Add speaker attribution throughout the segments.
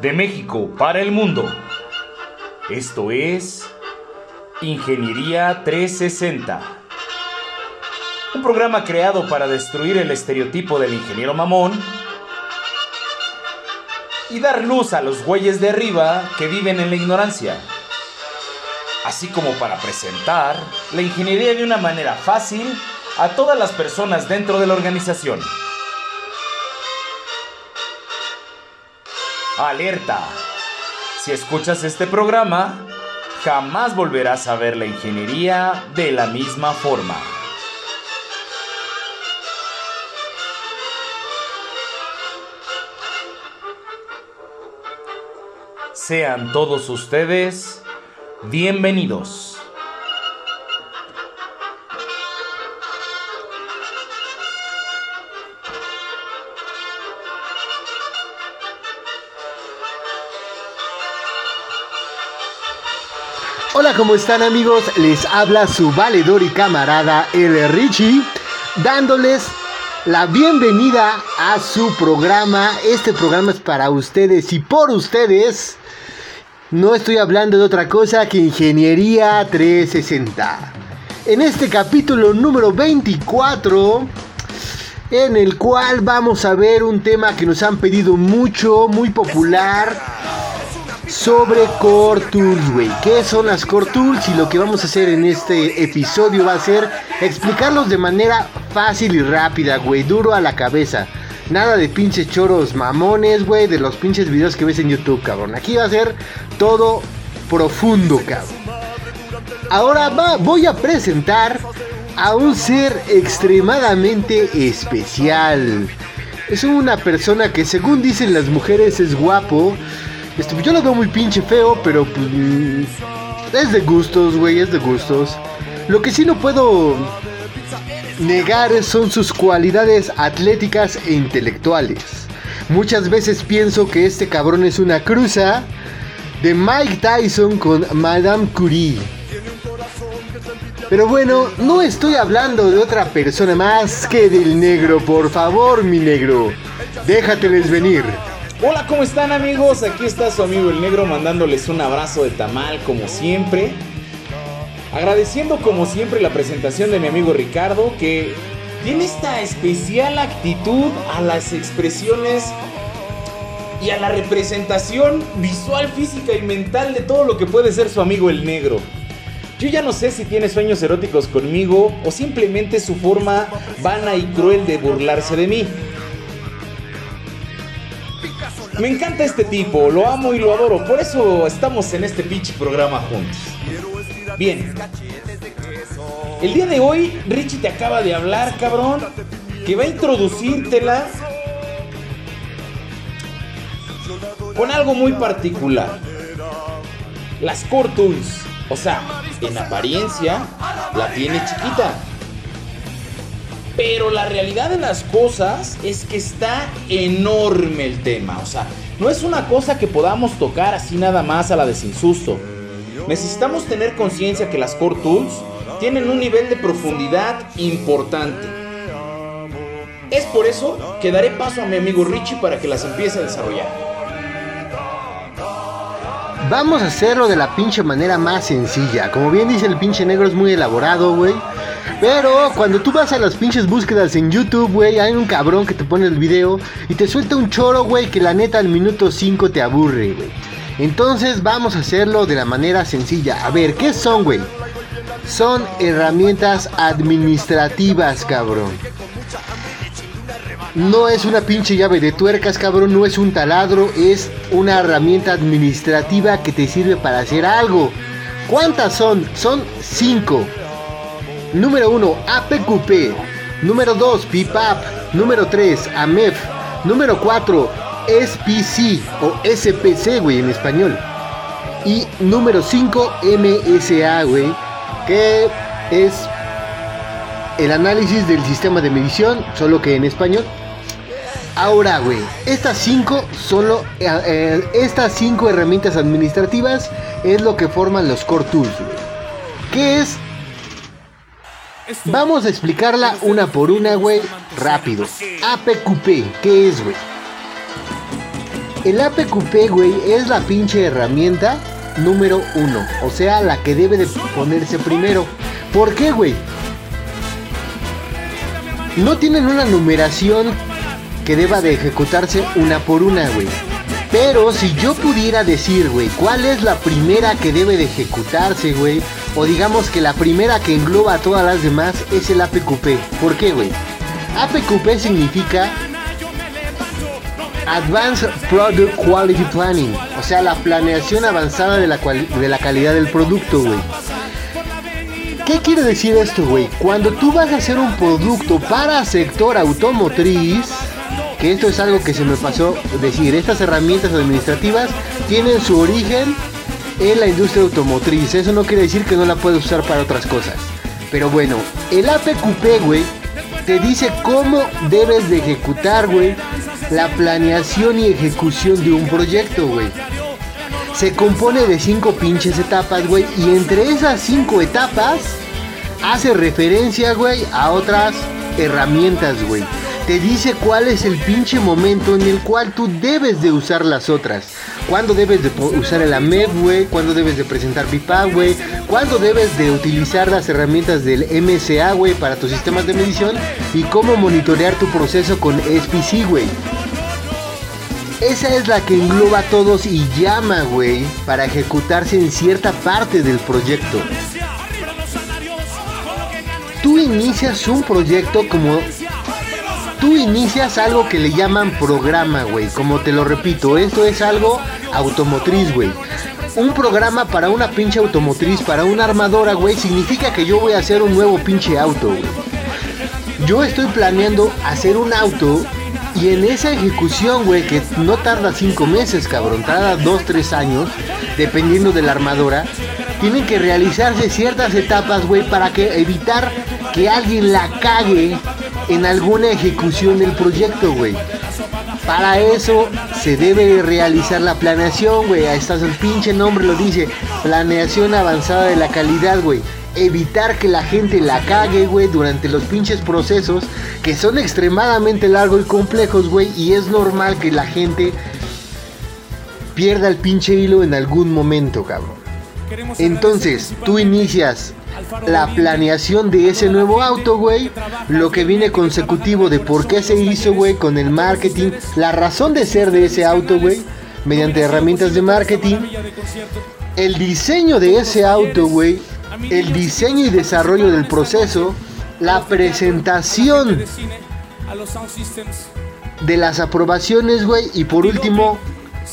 Speaker 1: de México para el mundo. Esto es Ingeniería 360. Un programa creado para destruir el estereotipo del ingeniero mamón y dar luz a los güeyes de arriba que viven en la ignorancia. Así como para presentar la ingeniería de una manera fácil a todas las personas dentro de la organización. Alerta. Si escuchas este programa, jamás volverás a ver la ingeniería de la misma forma. Sean todos ustedes bienvenidos.
Speaker 2: Hola, ¿cómo están amigos? Les habla su valedor y camarada El Richie, dándoles la bienvenida a su programa. Este programa es para ustedes y por ustedes. No estoy hablando de otra cosa que Ingeniería 360. En este capítulo número 24, en el cual vamos a ver un tema que nos han pedido mucho, muy popular sobre Core Tools, güey. ¿Qué son las Core Tools? Y lo que vamos a hacer en este episodio va a ser explicarlos de manera fácil y rápida, güey. Duro a la cabeza. Nada de pinches choros mamones, güey, de los pinches videos que ves en YouTube, cabrón. Aquí va a ser todo profundo, cabrón. Ahora va, voy a presentar a un ser extremadamente especial. Es una persona que según dicen las mujeres es guapo. Este, yo lo veo muy pinche feo, pero pues, es de gustos, güey, es de gustos. Lo que sí no puedo negar son sus cualidades atléticas e intelectuales. Muchas veces pienso que este cabrón es una cruza de Mike Tyson con Madame Curie. Pero bueno, no estoy hablando de otra persona más que del negro, por favor, mi negro. Déjateles venir.
Speaker 1: Hola, ¿cómo están amigos? Aquí está su amigo el negro mandándoles un abrazo de tamal como siempre. Agradeciendo como siempre la presentación de mi amigo Ricardo que tiene esta especial actitud a las expresiones y a la representación visual, física y mental de todo lo que puede ser su amigo el negro. Yo ya no sé si tiene sueños eróticos conmigo o simplemente su forma vana y cruel de burlarse de mí. Me encanta este tipo, lo amo y lo adoro, por eso estamos en este pinche programa juntos. Bien. El día de hoy, Richie te acaba de hablar, cabrón, que va a introducírtela con algo muy particular. Las Core Tools. O sea, en apariencia la tiene chiquita. Pero la realidad de las cosas es que está enorme el tema. O sea, no es una cosa que podamos tocar así nada más a la desinsusto. Necesitamos tener conciencia que las Core Tools tienen un nivel de profundidad importante. Es por eso que daré paso a mi amigo Richie para que las empiece a desarrollar.
Speaker 2: Vamos a hacerlo de la pinche manera más sencilla. Como bien dice el pinche negro, es muy elaborado, güey. Pero cuando tú vas a las pinches búsquedas en YouTube, güey, hay un cabrón que te pone el video y te suelta un choro, güey, que la neta al minuto 5 te aburre, güey. Entonces vamos a hacerlo de la manera sencilla. A ver, ¿qué son, güey? Son herramientas administrativas, cabrón. No es una pinche llave de tuercas, cabrón. No es un taladro. Es una herramienta administrativa que te sirve para hacer algo. ¿Cuántas son? Son 5. Número 1, APQP. Número 2, PIPAP. Número 3, AMEF. Número 4, SPC o SPC, güey, en español. Y número 5, MSA, güey, que es el análisis del sistema de medición, solo que en español. Ahora, güey, estas cinco solo eh, eh, estas cinco herramientas administrativas es lo que forman los core tools, güey. ¿Qué es? Vamos a explicarla una por una, güey, rápido. APQP, ¿qué es, güey? El APQP, güey, es la pinche herramienta número uno. O sea, la que debe de ponerse primero. ¿Por qué, güey? No tienen una numeración que deba de ejecutarse una por una, güey. Pero si yo pudiera decir, güey, cuál es la primera que debe de ejecutarse, güey, o digamos que la primera que engloba a todas las demás es el APQP. ¿Por qué, güey? APQP significa Advanced Product Quality Planning, o sea, la planeación avanzada de la, de la calidad del producto, güey. ¿Qué quiere decir esto, güey? Cuando tú vas a hacer un producto para sector automotriz, que esto es algo que se me pasó decir, estas herramientas administrativas tienen su origen en la industria automotriz. Eso no quiere decir que no la puedes usar para otras cosas. Pero bueno, el APQP, güey, te dice cómo debes de ejecutar, güey, la planeación y ejecución de un proyecto, güey. Se compone de cinco pinches etapas, güey, y entre esas cinco etapas hace referencia, güey, a otras herramientas, güey te dice cuál es el pinche momento en el cual tú debes de usar las otras. Cuándo debes de usar el AMEP, güey. Cuándo debes de presentar BIPA, güey. Cuándo debes de utilizar las herramientas del MSA, güey, para tus sistemas de medición. Y cómo monitorear tu proceso con SPC, güey. Esa es la que engloba a todos y llama, güey, para ejecutarse en cierta parte del proyecto. Tú inicias un proyecto como tú inicias algo que le llaman programa, güey. Como te lo repito, esto es algo automotriz, güey. Un programa para una pinche automotriz, para una armadora, güey, significa que yo voy a hacer un nuevo pinche auto. Yo estoy planeando hacer un auto y en esa ejecución, güey, que no tarda cinco meses, cabrón, tarda dos, tres años, dependiendo de la armadora, tienen que realizarse ciertas etapas, güey, para que evitar que alguien la cague en alguna ejecución del proyecto, güey. Para eso se debe realizar la planeación, güey. Ahí está el pinche nombre, lo dice. Planeación avanzada de la calidad, güey. Evitar que la gente la cague, güey, durante los pinches procesos que son extremadamente largos y complejos, güey. Y es normal que la gente pierda el pinche hilo en algún momento, cabrón. Entonces, tú inicias la planeación de ese nuevo auto, güey. Lo que viene consecutivo de por qué se hizo, güey, con el marketing. La razón de ser de ese auto, güey. Mediante herramientas de marketing. El diseño de ese auto, güey. El diseño y desarrollo del proceso. La presentación de las aprobaciones, güey. Y por último,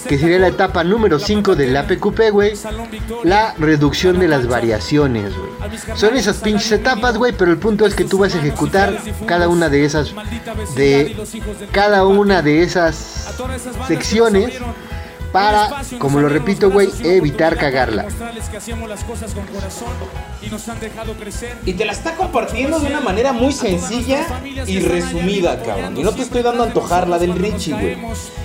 Speaker 2: que sería la etapa número 5 del APQP, güey, la reducción de las variaciones, güey. Son esas pinches etapas, güey, pero el punto es que tú vas a ejecutar cada una de esas de cada una de esas secciones para, como lo repito, güey, evitar cagarla.
Speaker 1: Y te la está compartiendo de una manera muy sencilla y resumida, cabrón. Y no te estoy dando a antojar la del Richie, güey.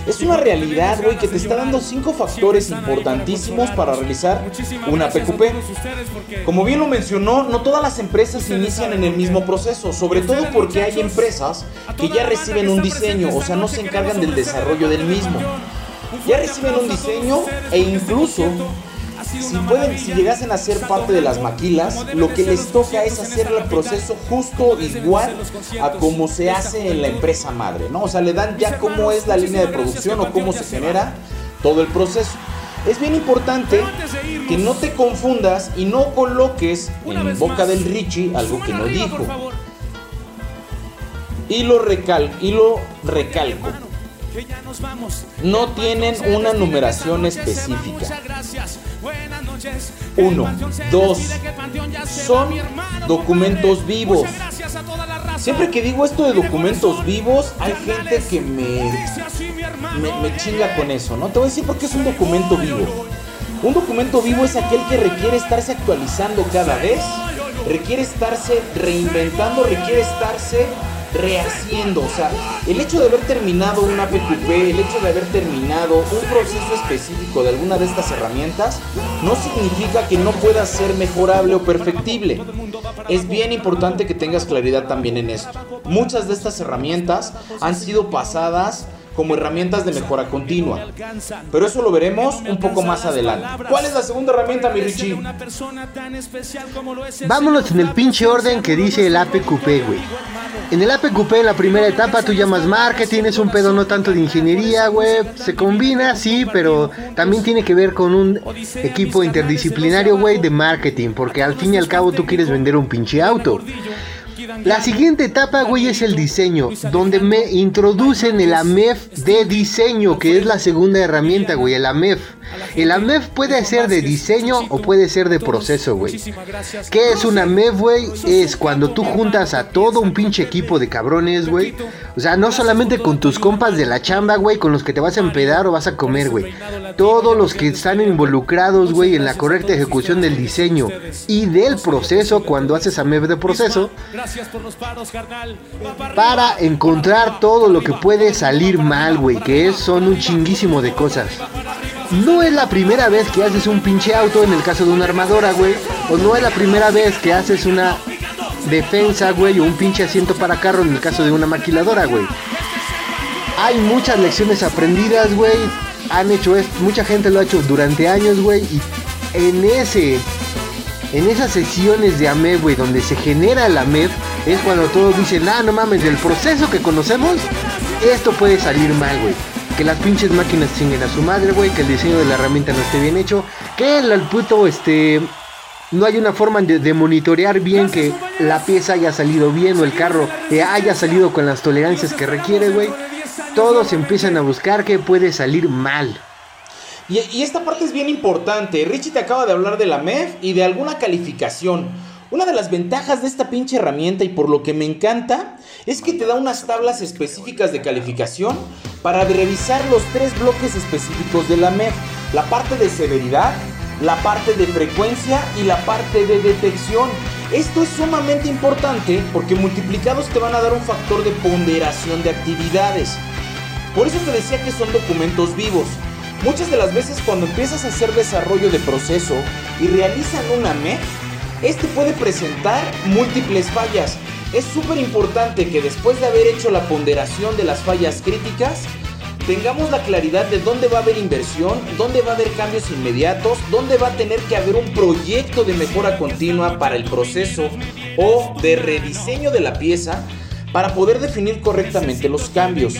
Speaker 1: Es una realidad, güey, que te está dando cinco factores importantísimos para realizar una PQP. Como bien lo mencionó, no todas las empresas inician en el mismo proceso, sobre todo porque hay empresas que ya reciben un diseño, o sea, no se encargan del desarrollo del mismo ya reciben un diseño e incluso si pueden, si llegasen a ser parte de las maquilas, lo que les toca es hacer el proceso justo igual a como se hace en la empresa madre, ¿no? O sea, le dan ya cómo es la línea de producción o cómo se genera todo el proceso. Es bien importante que no te confundas y no coloques en boca del Richie algo que no dijo. Y lo, recal y lo recalco no tienen una numeración específica. Uno, dos, son documentos vivos. Siempre que digo esto de documentos vivos, hay gente que me, me, chinga con eso, ¿no? Te voy a decir por qué es un documento vivo. Un documento vivo es aquel que requiere estarse actualizando cada vez, requiere estarse reinventando, requiere estarse rehaciendo. O sea, el hecho de haber terminado una PQP, el hecho de haber terminado un proceso específico de alguna de estas herramientas, no significa que no pueda ser mejorable o perfectible. Es bien importante que tengas claridad también en esto. Muchas de estas herramientas han sido pasadas como herramientas de mejora continua. Pero eso lo veremos un poco más adelante. ¿Cuál es la segunda herramienta, mi Richie?
Speaker 2: Vámonos en el pinche orden que dice el APQP, güey. En el APQP, en la primera etapa, tú llamas marketing, es un pedo no tanto de ingeniería, güey. Se combina, sí, pero también tiene que ver con un equipo interdisciplinario, güey, de marketing. Porque al fin y al cabo tú quieres vender un pinche auto. La siguiente etapa, güey, es el diseño, donde me introducen el AMEF de diseño, que es la segunda herramienta, güey, el AMEF. El AMEF puede ser de diseño o puede ser de proceso, güey. ¿Qué es un AMEF, güey? Es cuando tú juntas a todo un pinche equipo de cabrones, güey. O sea, no solamente con tus compas de la chamba, güey, con los que te vas a empedar o vas a comer, güey. Todos los que están involucrados, güey, en la correcta ejecución del diseño y del proceso, cuando haces AMEF de proceso, para encontrar todo lo que puede salir mal, güey, que es, son un chinguísimo de cosas. No es la primera vez que haces un pinche auto en el caso de una armadora, güey. O no es la primera vez que haces una defensa, güey, o un pinche asiento para carro en el caso de una maquiladora, güey. Hay muchas lecciones aprendidas, güey. Han hecho esto, mucha gente lo ha hecho durante años, güey. Y en ese, en esas sesiones de AMEB, güey, donde se genera el AMEB, es cuando todos dicen, ah, no mames, del proceso que conocemos, esto puede salir mal, güey que las pinches máquinas chinguen a su madre, güey, que el diseño de la herramienta no esté bien hecho, que el, puto, este, no hay una forma de, monitorear bien que la pieza haya salido bien o el carro haya salido con las tolerancias que requiere, güey. Todos empiezan a buscar que puede salir mal.
Speaker 1: Y, esta parte es bien importante. Richie te acaba de hablar de la MEF y de alguna calificación. Una de las ventajas de esta pinche herramienta y por lo que me encanta es que te da unas tablas específicas de calificación para revisar los tres bloques específicos de la MEF. La parte de severidad, la parte de frecuencia y la parte de detección. Esto es sumamente importante porque multiplicados te van a dar un factor de ponderación de actividades. Por eso te decía que son documentos vivos. Muchas de las veces cuando empiezas a hacer desarrollo de proceso y realizan una MEF, este puede presentar múltiples fallas. Es súper importante que después de haber hecho la ponderación de las fallas críticas, tengamos la claridad de dónde va a haber inversión, dónde va a haber cambios inmediatos, dónde va a tener que haber un proyecto de mejora continua para el proceso o de rediseño de la pieza para poder definir correctamente los cambios.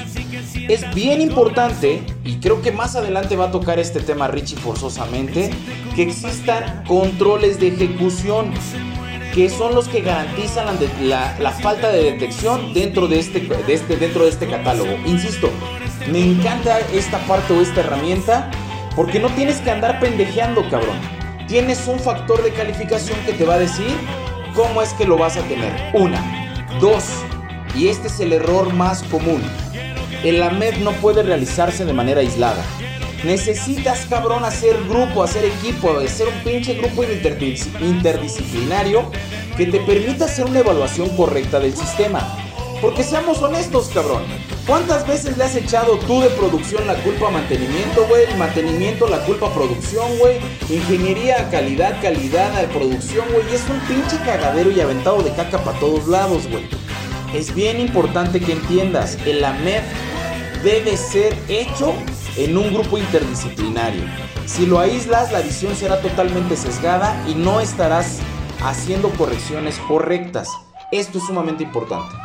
Speaker 1: Es bien importante, y creo que más adelante va a tocar este tema Richie forzosamente, que existan controles de ejecución que son los que garantizan la, falta de detección dentro de, este, de este, dentro de este catálogo. Insisto, me encanta esta parte o esta herramienta porque no tienes que andar pendejeando, cabrón. Tienes un factor de calificación que te va a decir cómo es que lo vas a tener. Una. Dos. Y este es el error más común. El AMED no puede realizarse de manera aislada. Necesitas, cabrón, hacer grupo, hacer equipo, hacer un pinche grupo interdisciplinario que te permita hacer una evaluación correcta del sistema. Porque seamos honestos, cabrón. ¿Cuántas veces le has echado tú de producción la culpa a mantenimiento, güey? Mantenimiento, la culpa a producción, güey. Ingeniería, calidad, calidad, a producción, güey. Y es un pinche cagadero y aventado de caca para todos lados, güey es bien importante que entiendas, el AMEF debe ser hecho en un grupo interdisciplinario. Si lo aíslas, la visión será totalmente sesgada y no estarás haciendo correcciones correctas. Esto es sumamente importante.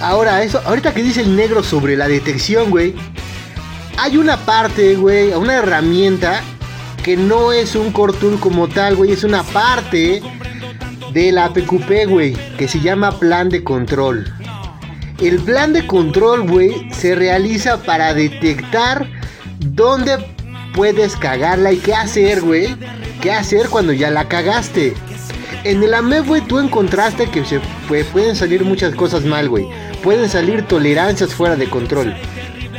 Speaker 2: Ahora, eso, ahorita que dice el negro sobre la detección, güey, hay una parte, güey, una herramienta que no es un core como tal, güey, es una parte de la PQP, güey, que se llama plan de control. El plan de control, güey, se realiza para detectar dónde puedes cagarla y qué hacer, güey. ¿Qué hacer cuando ya la cagaste? En el AMEF, güey, tú encontraste que se pueden salir muchas cosas mal, güey. Pueden salir tolerancias fuera de control.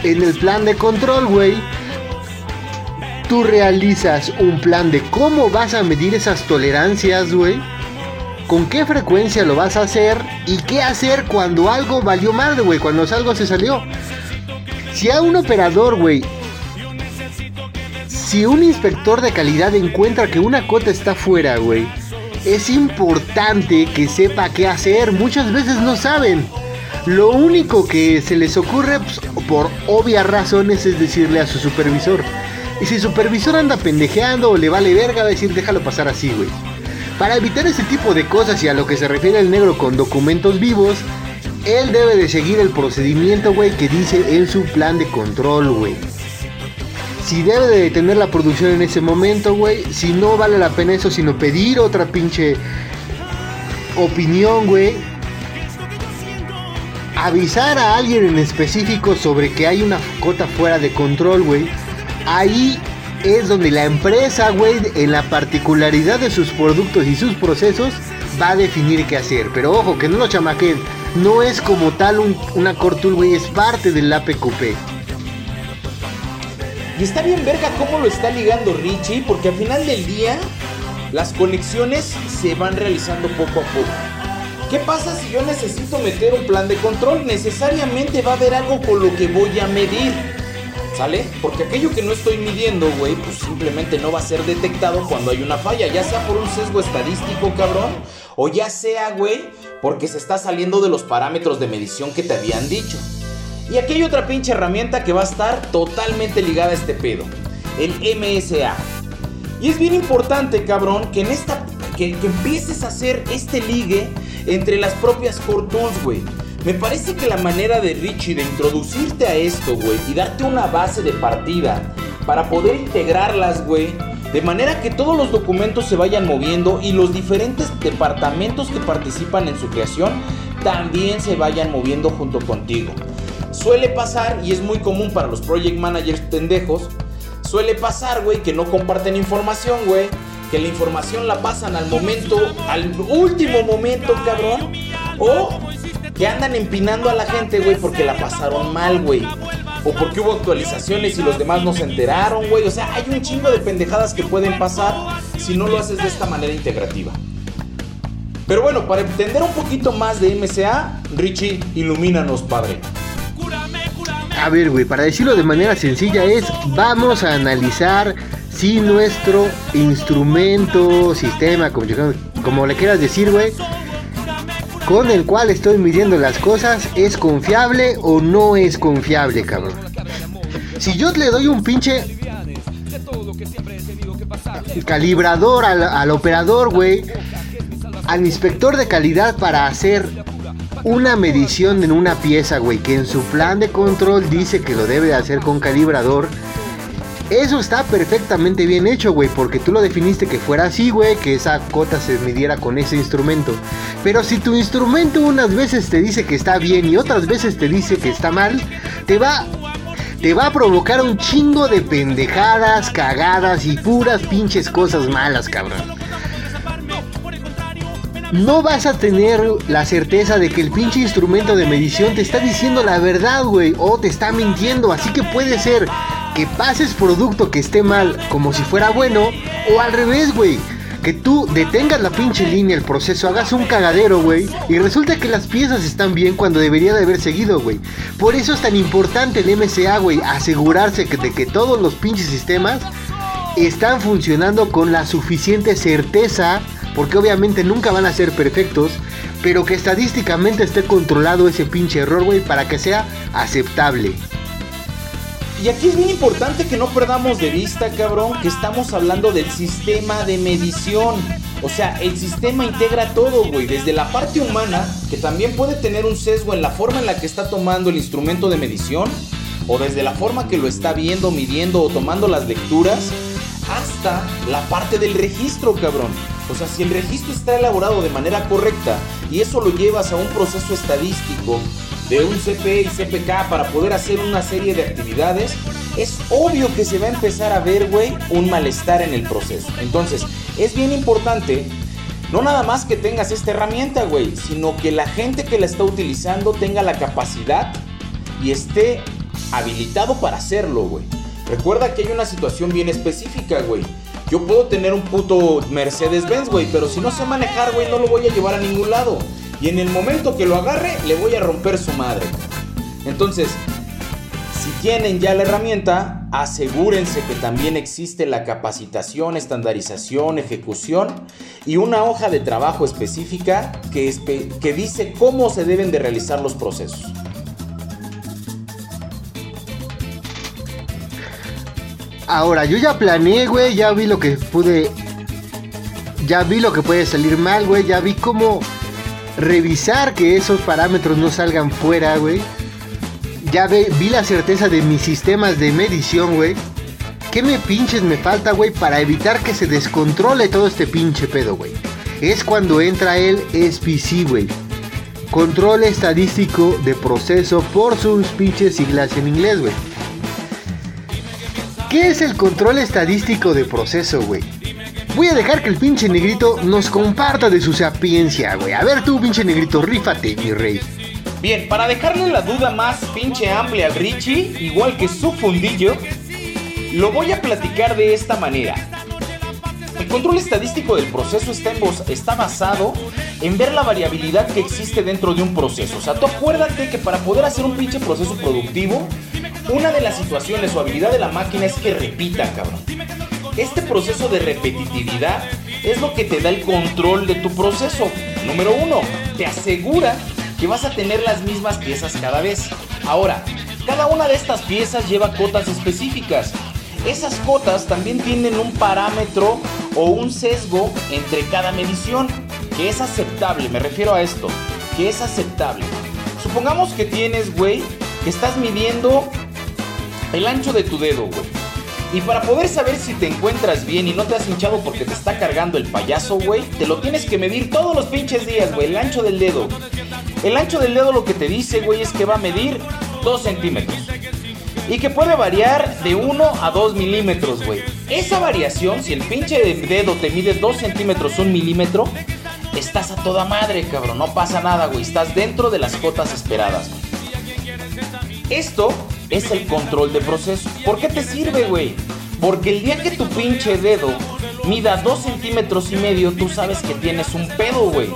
Speaker 2: En el plan de control, güey, tú realizas un plan de cómo vas a medir esas tolerancias, güey con qué frecuencia lo vas a hacer y qué hacer cuando algo valió madre, güey, cuando algo se salió. Si a un operador, güey, si un inspector de calidad encuentra que una cota está fuera, güey, es importante que sepa qué hacer. Muchas veces no saben. Lo único que se les ocurre, pues, por obvias razones, es decirle a su supervisor. Y si el supervisor anda pendejeando o le vale verga, va a decir, déjalo pasar así, güey. Para evitar ese tipo de cosas y a lo que se refiere el negro con documentos vivos, él debe de seguir el procedimiento, güey, que dice en su plan de control, güey. Si debe de detener la producción en ese momento, güey. Si no vale la pena eso, sino pedir otra pinche opinión, güey. Avisar a alguien en específico sobre que hay una cota fuera de control, güey. Ahí es donde la empresa, güey, en la particularidad de sus productos y sus procesos, va a definir qué hacer. Pero ojo, que no lo chamaquen. No es como tal una Cortul, güey, es parte del APQP.
Speaker 1: Y está bien verga cómo lo está ligando Richie, porque al final del día las conexiones se van realizando poco a poco. ¿Qué pasa si yo necesito meter un plan de control? Necesariamente va a haber algo con lo que voy a medir. ¿Sale? Porque aquello que no estoy midiendo, güey, pues simplemente no va a ser detectado cuando hay una falla, ya sea por un sesgo estadístico, cabrón, o ya sea, güey, porque se está saliendo de los parámetros de medición que te habían dicho. Y aquí hay otra pinche herramienta que va a estar totalmente ligada a este pedo. El MSA. Y es bien importante, cabrón, que en esta. Que, empieces a hacer este ligue entre las propias Core güey. Me parece que la manera de Richie de introducirte a esto, güey, y darte una base de partida para poder integrarlas, güey, de manera que todos los documentos se vayan moviendo y los diferentes departamentos que participan en su creación también se vayan moviendo junto contigo. Suele pasar, y es muy común para los project managers pendejos, suele pasar, güey, que no comparten información, güey. Que la información la pasan al momento, al último momento, cabrón. O que andan empinando a la gente, güey, porque la pasaron mal, güey. O porque hubo actualizaciones y los demás no se enteraron, güey. O sea, hay un chingo de pendejadas que pueden pasar si no lo haces de esta manera integrativa. Pero bueno, para entender un poquito más de MCA, Richie, ilumínanos, padre.
Speaker 2: A ver, güey, para decirlo de manera sencilla es, vamos a analizar si nuestro instrumento, sistema, como, como le quieras decir, güey, con el cual estoy midiendo las cosas, es confiable o no es confiable, cabrón. Si yo le doy un pinche calibrador al, al operador, güey, al inspector de calidad para hacer una medición en una pieza, güey, que en su plan de control dice que lo debe hacer con calibrador. Eso está perfectamente bien hecho, güey, porque tú lo definiste que fuera así, güey, que esa cota se midiera con ese instrumento. Pero si tu instrumento unas veces te dice que está bien y otras veces te dice que está mal, te va te va a provocar un chingo de pendejadas, cagadas y puras pinches cosas malas, cabrón no vas a tener la certeza de que el pinche instrumento de medición te está diciendo la verdad, güey, o te está mintiendo. Así que puede ser que pases producto que esté mal como si fuera bueno, o al revés, güey. Que tú detengas la pinche línea, el proceso, hagas un cagadero, güey. Y resulta que las piezas están bien cuando debería de haber seguido, güey. Por eso es tan importante el MCA, güey. Asegurarse de que todos los pinches sistemas están funcionando con la suficiente certeza porque obviamente nunca van a ser perfectos, pero que estadísticamente esté controlado ese pinche error, güey, para que sea aceptable.
Speaker 1: Y aquí es bien importante que no perdamos de vista, cabrón, que estamos hablando del sistema de medición. O sea, el sistema integra todo, güey, desde la parte humana, que también puede tener un sesgo en la forma en la que está tomando el instrumento de medición, o desde la forma que lo está viendo, midiendo o tomando las lecturas, hasta la parte del registro, cabrón. O sea, si el registro está elaborado de manera correcta y eso lo llevas a un proceso estadístico de un CP y CPK para poder hacer una serie de actividades, es obvio que se va a empezar a ver, güey, un malestar en el proceso. Entonces, es bien importante no nada más que tengas esta herramienta, güey, sino que la gente que la está utilizando tenga la capacidad y esté habilitado para hacerlo, güey. Recuerda que hay una situación bien específica, güey. Yo puedo tener un puto Mercedes-Benz, güey, pero si no sé manejar, güey, no lo voy a llevar a ningún lado. Y en el momento que lo agarre, le voy a romper su madre. Entonces, si tienen ya la herramienta, asegúrense que también existe la capacitación, estandarización, ejecución y una hoja de trabajo específica que, dice cómo se deben de realizar los procesos.
Speaker 2: Ahora, yo ya planeé, güey, ya vi lo que pude. Ya vi lo que puede salir mal, güey. Ya vi cómo revisar que esos parámetros no salgan fuera, güey. Ya vi la certeza de mis sistemas de medición, güey. ¿Qué me pinches me falta, güey, para evitar que se descontrole todo este pinche pedo, güey? Es cuando entra el SPC, güey. Control estadístico de proceso por sus pinches siglas en inglés, güey. ¿Qué es el control estadístico de proceso, güey? Voy a dejar que el pinche negrito nos comparta de su sapiencia, güey. A ver tú, pinche negrito, rífate, mi rey.
Speaker 1: Bien, para dejarle la duda más pinche amplia al Richie, igual que su fundillo, lo voy a platicar de esta manera. El control estadístico del proceso está, está, basado en ver la variabilidad que existe dentro de un proceso. O sea, tú acuérdate que para poder hacer un pinche proceso productivo, una de las situaciones o habilidad de la máquina es que repita, cabrón. Este proceso de repetitividad es lo que te da el control de tu proceso. Número uno, te asegura que vas a tener las mismas piezas cada vez. Ahora, cada una de estas piezas lleva cotas específicas. Esas cotas también tienen un parámetro o un sesgo entre cada medición, que es aceptable, me refiero a esto, que es aceptable. Supongamos que tienes, güey, que estás midiendo el ancho de tu dedo, güey. Y para poder saber si te encuentras bien y no te has hinchado porque te está cargando el payaso, güey, te lo tienes que medir todos los pinches días, güey, el ancho del dedo. El ancho del dedo lo que te dice, güey, es que va a medir 2 centímetros. Y que puede variar de 1 a 2 milímetros, güey. Esa variación, si el pinche dedo te mide 2 centímetros, 1 milímetro, estás a toda madre, cabrón. No pasa nada, güey. Estás dentro de las cotas esperadas. Esto es el control de proceso. ¿Por qué te sirve, güey? Porque el día que tu pinche dedo mida 2 centímetros y medio, tú sabes que tienes un pedo, güey.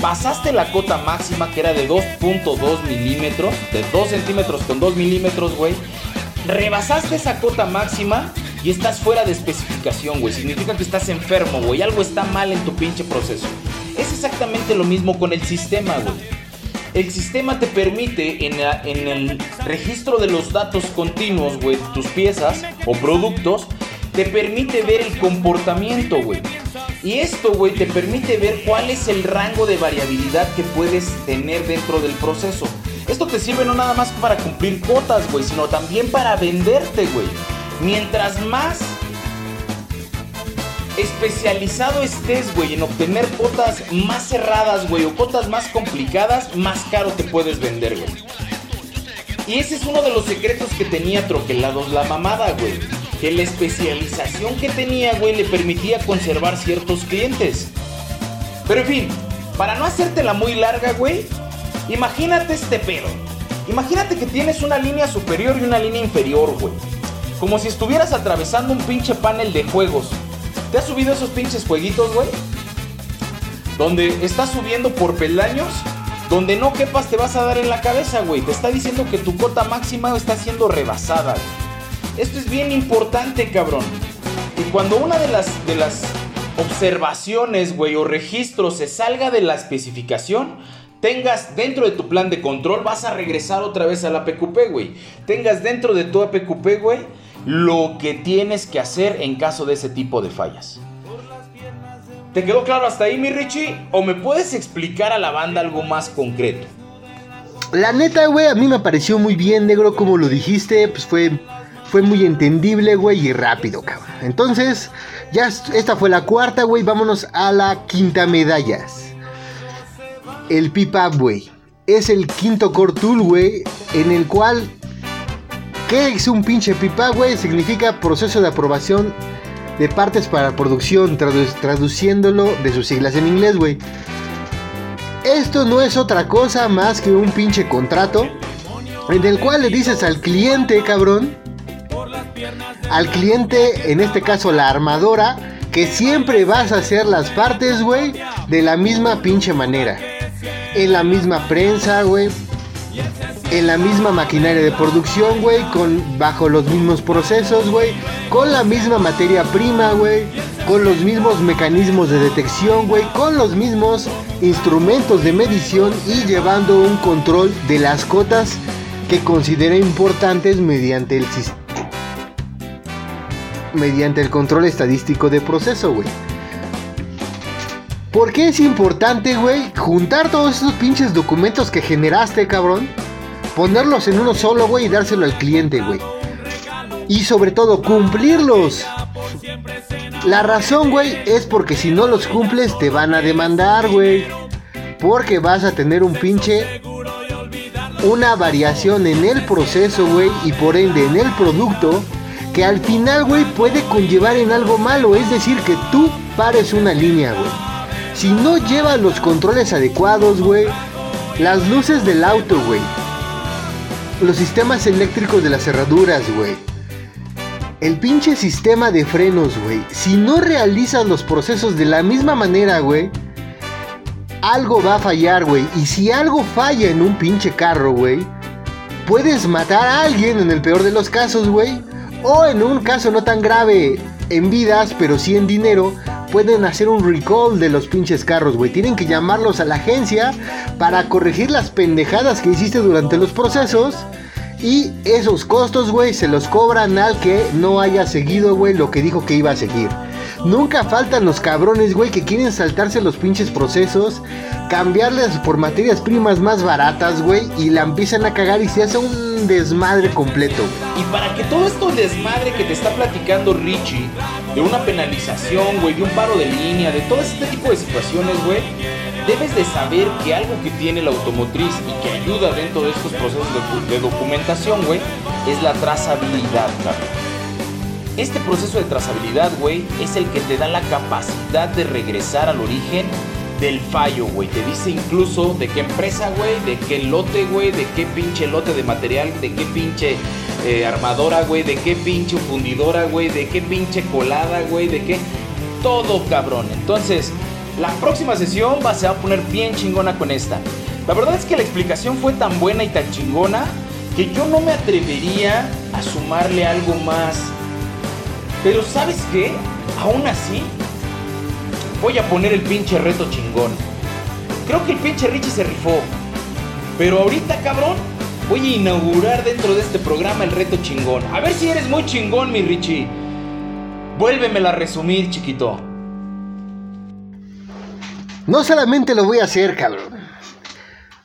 Speaker 1: Pasaste la cota máxima que era de 2.2 milímetros, de 2 centímetros con 2 milímetros, güey. Rebasaste esa cota máxima y estás fuera de especificación, güey. Significa que estás enfermo, güey. Algo está mal en tu pinche proceso. Es exactamente lo mismo con el sistema, güey el sistema te permite en, el registro de los datos continuos, güey, tus piezas o productos, te permite ver el comportamiento, güey. Y esto, güey, te permite ver cuál es el rango de variabilidad que puedes tener dentro del proceso. Esto te sirve no nada más para cumplir cuotas, güey, sino también para venderte, güey. Mientras más especializado estés, güey, en obtener cotas más cerradas, güey, o cotas más complicadas, más caro te puedes vender, güey. Y ese es uno de los secretos que tenía Troquelados la mamada, güey. Que la especialización que tenía, güey, le permitía conservar ciertos clientes. Pero en fin, para no hacértela muy larga, güey, imagínate este pedo. Imagínate que tienes una línea superior y una línea inferior, güey. Como si estuvieras atravesando un pinche panel de juegos ¿Te has subido esos pinches jueguitos, güey? Donde estás subiendo por peldaños, donde no quepas te vas a dar en la cabeza, güey. Te está diciendo que tu cota máxima está siendo rebasada. Esto es bien importante, cabrón. Y cuando una de las, de las observaciones, güey, o registros se salga de la especificación, tengas dentro de tu plan de control, vas a regresar otra vez a la PQP, güey. Tengas dentro de tu APQP, güey, lo que tienes que hacer en caso de ese tipo de fallas. ¿Te quedó claro hasta ahí, mi Richie? ¿O me puedes explicar a la banda algo más concreto?
Speaker 2: La neta, güey, a mí me pareció muy bien, negro, como lo dijiste. Pues fue, fue muy entendible, güey, y rápido, cabrón. Entonces, ya esta fue la cuarta, güey. Vámonos a la quinta medallas. El pipa, güey. Es el quinto core tool, güey, en el cual ¿Qué es un pinche pipa, güey? Significa proceso de aprobación de partes para producción, traduciéndolo de sus siglas en inglés, güey. Esto no es otra cosa más que un pinche contrato en el cual le dices al cliente, cabrón, al cliente, en este caso la armadora, que siempre vas a hacer las partes, güey, de la misma pinche manera. En la misma prensa, güey, en la misma maquinaria de producción, güey, con bajo los mismos procesos, güey, con la misma materia prima, güey, con los mismos mecanismos de detección, güey, con los mismos instrumentos de medición y llevando un control de las cotas que considera importantes mediante el mediante el control estadístico de proceso, güey. ¿Por qué es importante, güey, juntar todos esos pinches documentos que generaste, cabrón? Ponerlos en uno solo, güey, y dárselo al cliente, güey. Y sobre todo, cumplirlos. La razón, güey, es porque si no los cumples te van a demandar, güey. Porque vas a tener un pinche... Una variación en el proceso, güey, y por ende en el producto, que al final, güey, puede conllevar en algo malo. Es decir, que tú pares una línea, güey. Si no lleva los controles adecuados, güey. Las luces del auto, güey. Los sistemas eléctricos de las cerraduras, güey. El pinche sistema de frenos, güey. Si no realizas los procesos de la misma manera, güey. Algo va a fallar, güey. Y si algo falla en un pinche carro, güey. Puedes matar a alguien en el peor de los casos, güey. O en un caso no tan grave en vidas, pero sí en dinero, pueden hacer un recall de los pinches carros, güey. Tienen que llamarlos a la agencia para corregir las pendejadas que hiciste durante los procesos. Y esos costos, güey, se los cobran al que no haya seguido, güey, lo que dijo que iba a seguir. Nunca faltan los cabrones, güey, que quieren saltarse los pinches procesos, cambiarles por materias primas más baratas, güey, y la empiezan a cagar y se hace un desmadre completo.
Speaker 1: Y para que todo esto desmadre que te está platicando Richie, de una penalización, güey, de un paro de línea, de todo este tipo de situaciones, güey, debes de saber que algo que tiene la automotriz y que ayuda dentro de estos procesos de, documentación, güey, es la trazabilidad, cabrón. Este proceso de trazabilidad, güey, es el que te da la capacidad de regresar al origen del fallo, güey. Te dice incluso de qué empresa, güey, de qué lote, güey, de qué pinche lote de material, de qué pinche eh, armadora, güey, de qué pinche fundidora, güey, de qué pinche colada, güey, de qué... Todo, cabrón. Entonces, la próxima sesión va, se va a poner bien chingona con esta. La verdad es que la explicación fue tan buena y tan chingona que yo no me atrevería a sumarle algo más pero ¿sabes qué? Aún así, voy a poner el pinche reto chingón. Creo que el pinche Richie se rifó. Pero ahorita, cabrón, voy a inaugurar dentro de este programa el reto chingón. A ver si eres muy chingón, mi Richie. Vuélvemela a resumir, chiquito.
Speaker 2: No solamente lo voy a hacer, cabrón.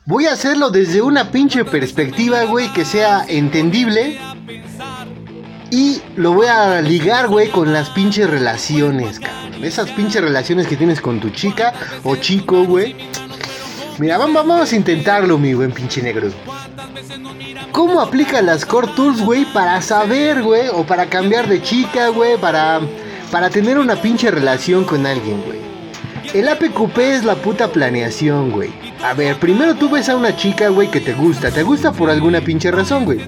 Speaker 2: Voy a hacerlo desde una pinche perspectiva, güey, que sea entendible y lo voy a ligar, güey, con las pinches relaciones, cabrón. Esas pinches relaciones que tienes con tu chica o chico, güey. Mira, vamos a intentarlo, mi buen pinche negro. ¿Cómo aplica las Core Tools, güey, para saber, güey, o para cambiar de chica, güey, para, para tener una pinche relación con alguien, güey? El APQP es la puta planeación, güey. A ver, primero tú ves a una chica, güey, que te gusta. Te gusta por alguna pinche razón, güey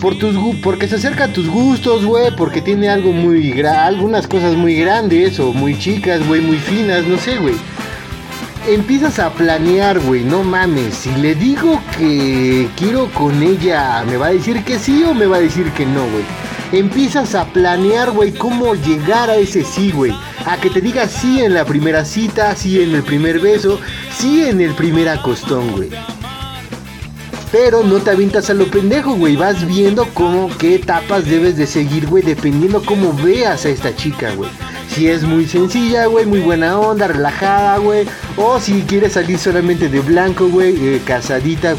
Speaker 2: por tus porque se acerca a tus gustos, güey, porque tiene algo muy algunas cosas muy grandes o muy chicas, güey, muy finas, no sé, güey. Empiezas a planear, güey, no mames. Si le digo que quiero con ella, ¿me va a decir que sí o me va a decir que no, güey? Empiezas a planear, güey, cómo llegar a ese sí, güey. A que te diga sí en la primera cita, sí en el primer beso, sí en el primer acostón, güey. Pero no te avientas a lo pendejo, güey. Vas viendo cómo, qué etapas debes de seguir, güey, dependiendo cómo veas a esta chica, güey. Si es muy sencilla, güey, muy buena onda, relajada, güey. O si quieres salir solamente de blanco, güey, eh, casadita,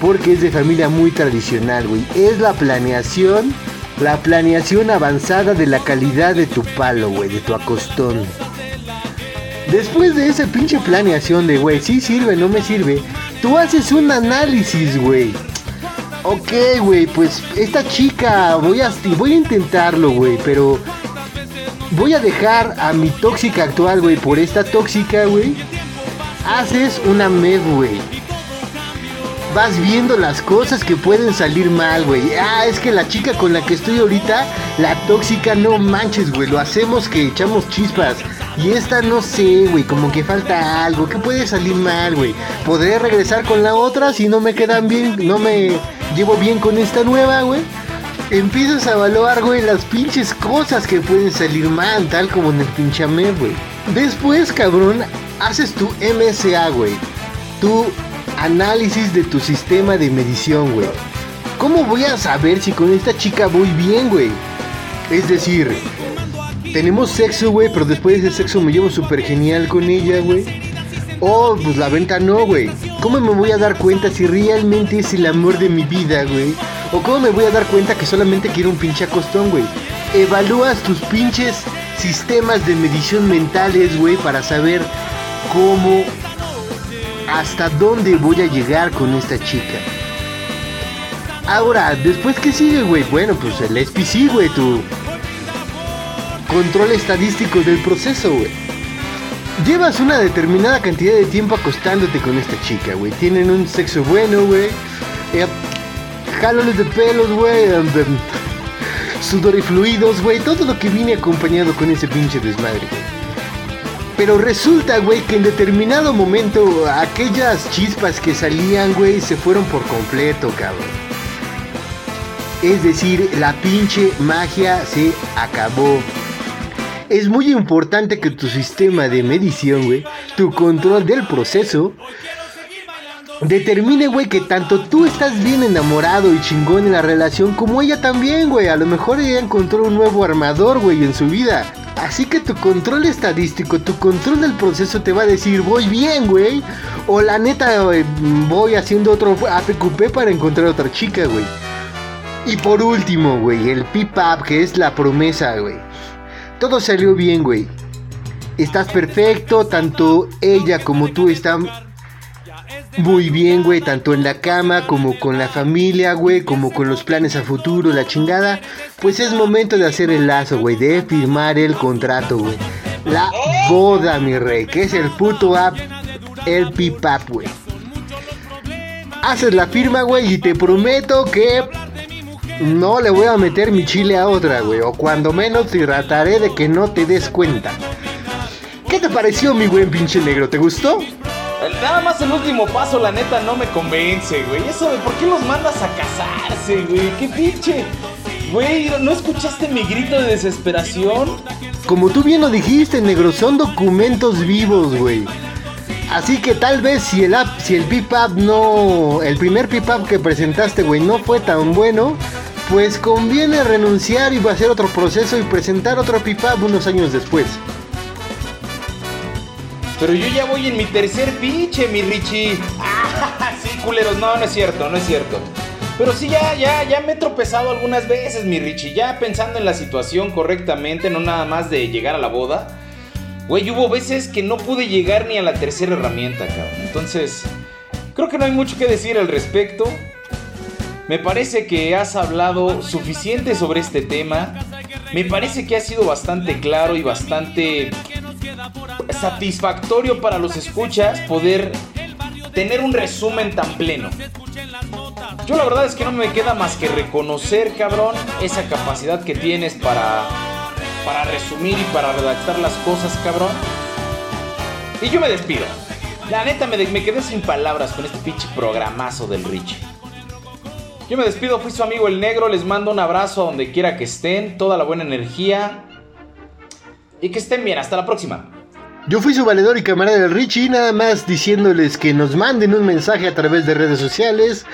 Speaker 2: porque es de familia muy tradicional, güey. Es la planeación, la planeación avanzada de la calidad de tu palo, güey, de tu acostón. Después de esa pinche planeación de, güey, sí sirve, no me sirve, Tú haces un análisis, güey. Ok, güey, pues esta chica, voy a, voy a intentarlo, güey, pero voy a dejar a mi tóxica actual, güey, por esta tóxica, güey. Haces una med, güey. Vas viendo las cosas que pueden salir mal, güey. Ah, es que la chica con la que estoy ahorita, la tóxica, no manches, güey. Lo hacemos que echamos chispas. Y esta no sé, güey, como que falta algo. ¿Qué puede salir mal, güey? ¿Podré regresar con la otra si no me quedan bien, no me llevo bien con esta nueva, güey? empiezas a evaluar, güey, las pinches cosas que pueden salir mal, tal como en el pinchame, güey. Después, cabrón, haces tu MSA, güey. Tu análisis de tu sistema de medición, güey. ¿Cómo voy a saber si con esta chica voy bien, güey? Es decir, tenemos sexo, güey, pero después de ese sexo me llevo súper genial con ella, güey. Oh, pues la venta no, güey. ¿Cómo me voy a dar cuenta si realmente es el amor de mi vida, güey? ¿O cómo me voy a dar cuenta que solamente quiero un pinche acostón, güey? Evalúas tus pinches sistemas de medición mentales, güey, para saber cómo, hasta dónde voy a llegar con esta chica. Ahora, después qué sigue, güey? Bueno, pues el SPC, güey, tu control estadístico del proceso, güey. Llevas una determinada cantidad de tiempo acostándote con esta chica, güey. Tienen un sexo bueno, güey. Eh, jalones de pelos, güey. sudor y fluidos, güey. Todo lo que viene acompañado con ese pinche desmadre, güey. Pero resulta, güey, que en determinado momento aquellas chispas que salían, güey, se fueron por completo, cabrón. Es decir, la pinche magia se acabó. Es muy importante que tu sistema de medición, güey, tu control del proceso, determine, güey, que tanto tú estás bien enamorado y chingón en la relación como ella también, güey. A lo mejor ella encontró un nuevo armador, güey, en su vida. Así que tu control estadístico, tu control del proceso te va a decir, voy bien, güey. O la neta, voy haciendo otro APQP para encontrar otra chica, güey. Y por último, güey, el pip-up, que es la promesa, güey. Todo salió bien, güey. Estás perfecto, tanto ella como tú están muy bien, güey, tanto en la cama como con la familia, güey, como con los planes a futuro, la chingada. Pues es momento de hacer el lazo, güey, de firmar el contrato, güey. La boda, mi rey, que es el puto app, el pip-up, güey. Haces la firma, güey, y te prometo que no le voy a meter mi chile a otra, güey. O cuando menos trataré de que no te des cuenta. ¿Qué te pareció, mi buen pinche negro? ¿Te gustó?
Speaker 1: Nada más el último paso, la neta, no me convence, güey. Eso de por qué los mandas a casarse, güey. ¿Qué pinche? Güey, ¿no escuchaste mi grito de desesperación?
Speaker 2: Como tú bien lo dijiste, negro, son documentos vivos, güey. Así que tal vez si el app, si el pip-up no, el primer pip-up que presentaste, güey, no fue tan bueno, pues conviene renunciar y hacer otro proceso y presentar otro pip-up unos años después.
Speaker 1: Pero yo ya voy en mi tercer pinche, mi Richie. Ah, sí, culeros, no, no es cierto, no es cierto. Pero sí, ya, ya, ya me he tropezado algunas veces, mi Richie. Ya pensando en la situación correctamente, no nada más de llegar a la boda. Güey, hubo veces que no pude llegar ni a la tercera herramienta, cabrón. Entonces, creo que no hay mucho que decir al respecto. Me parece que has hablado suficiente sobre este tema. Me parece que ha sido bastante claro y bastante satisfactorio para los escuchas poder tener un resumen tan pleno. Yo la verdad es que no me queda más que reconocer, cabrón, esa capacidad que tienes para para resumir y para redactar las cosas, cabrón. Y yo me despido. La neta me, me quedé sin palabras con este pinche programazo del Richie. Yo me despido, fui su amigo el negro, les mando un abrazo a donde quiera que estén, toda la buena energía y que estén bien, hasta la próxima.
Speaker 2: Yo fui su valedor y camarada del Richie, nada más diciéndoles que nos manden un mensaje a través de redes sociales,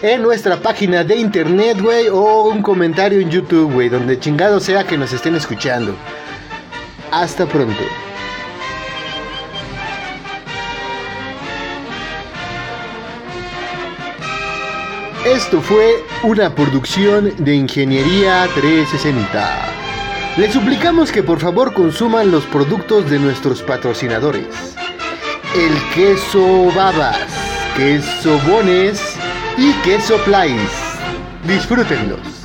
Speaker 2: en nuestra página de internet, güey, o un comentario en YouTube, güey, donde chingado sea que nos estén escuchando. Hasta pronto. Esto fue una producción de Ingeniería 360. Les suplicamos que por favor consuman los productos de nuestros patrocinadores. El queso babas, queso bones y queso plais. Disfrútenlos.